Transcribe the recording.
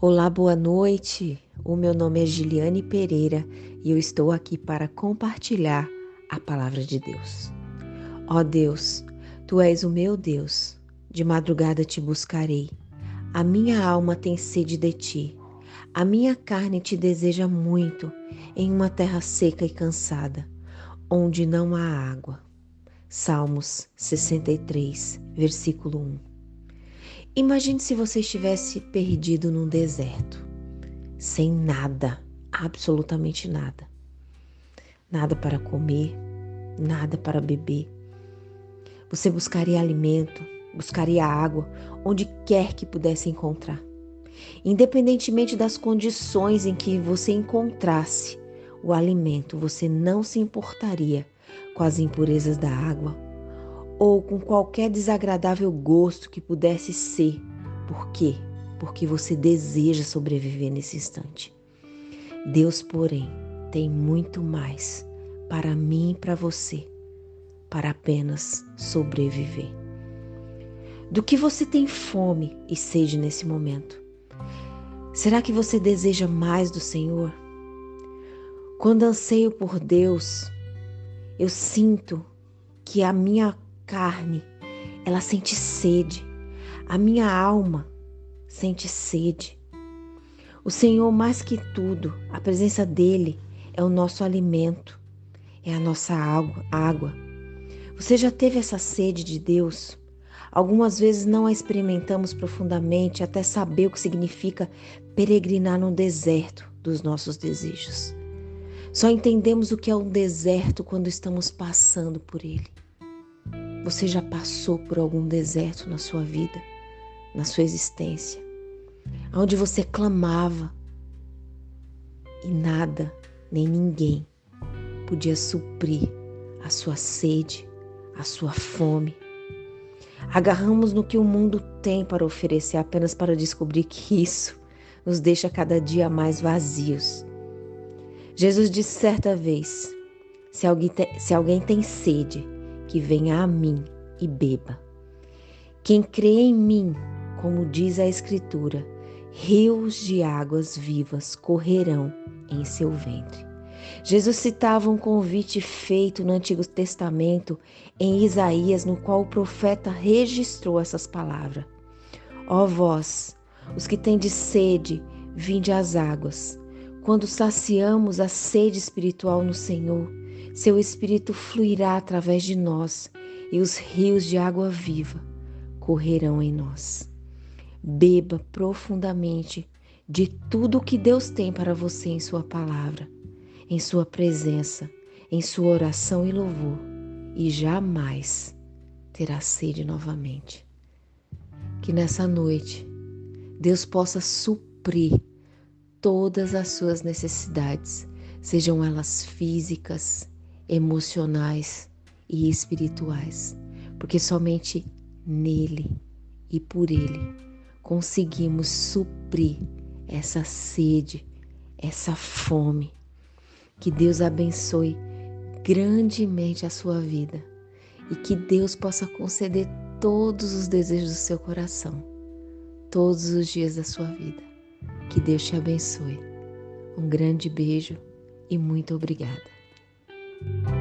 Olá, boa noite. O meu nome é Giliane Pereira e eu estou aqui para compartilhar a palavra de Deus. Ó Deus, tu és o meu Deus. De madrugada te buscarei. A minha alma tem sede de ti. A minha carne te deseja muito em uma terra seca e cansada, onde não há água. Salmos 63, versículo 1. Imagine se você estivesse perdido num deserto, sem nada, absolutamente nada. Nada para comer, nada para beber. Você buscaria alimento, buscaria água onde quer que pudesse encontrar. Independentemente das condições em que você encontrasse o alimento, você não se importaria com as impurezas da água ou com qualquer desagradável gosto que pudesse ser. Por quê? Porque você deseja sobreviver nesse instante. Deus, porém, tem muito mais para mim e para você, para apenas sobreviver. Do que você tem fome e sede nesse momento? Será que você deseja mais do Senhor? Quando anseio por Deus, eu sinto que a minha carne, ela sente sede. A minha alma sente sede. O Senhor, mais que tudo, a presença dele é o nosso alimento, é a nossa água. água. Você já teve essa sede de Deus? Algumas vezes não a experimentamos profundamente até saber o que significa peregrinar no deserto dos nossos desejos. Só entendemos o que é um deserto quando estamos passando por ele. Você já passou por algum deserto na sua vida, na sua existência, onde você clamava e nada nem ninguém podia suprir a sua sede, a sua fome. Agarramos no que o mundo tem para oferecer apenas para descobrir que isso nos deixa cada dia mais vazios. Jesus disse certa vez: se alguém, te, se alguém tem sede, que venha a mim e beba. Quem crê em mim, como diz a Escritura, rios de águas vivas correrão em seu ventre. Jesus citava um convite feito no Antigo Testamento em Isaías, no qual o profeta registrou essas palavras: Ó vós, os que tendes sede, vinde às águas. Quando saciamos a sede espiritual no Senhor, seu espírito fluirá através de nós e os rios de água viva correrão em nós. Beba profundamente de tudo o que Deus tem para você em Sua palavra, em Sua presença, em Sua oração e louvor, e jamais terá sede novamente. Que nessa noite Deus possa suprir todas as suas necessidades, sejam elas físicas, emocionais e espirituais, porque somente nele e por ele conseguimos suprir essa sede, essa fome. Que Deus abençoe grandemente a sua vida e que Deus possa conceder todos os desejos do seu coração, todos os dias da sua vida. Que Deus te abençoe. Um grande beijo e muito obrigada. thank you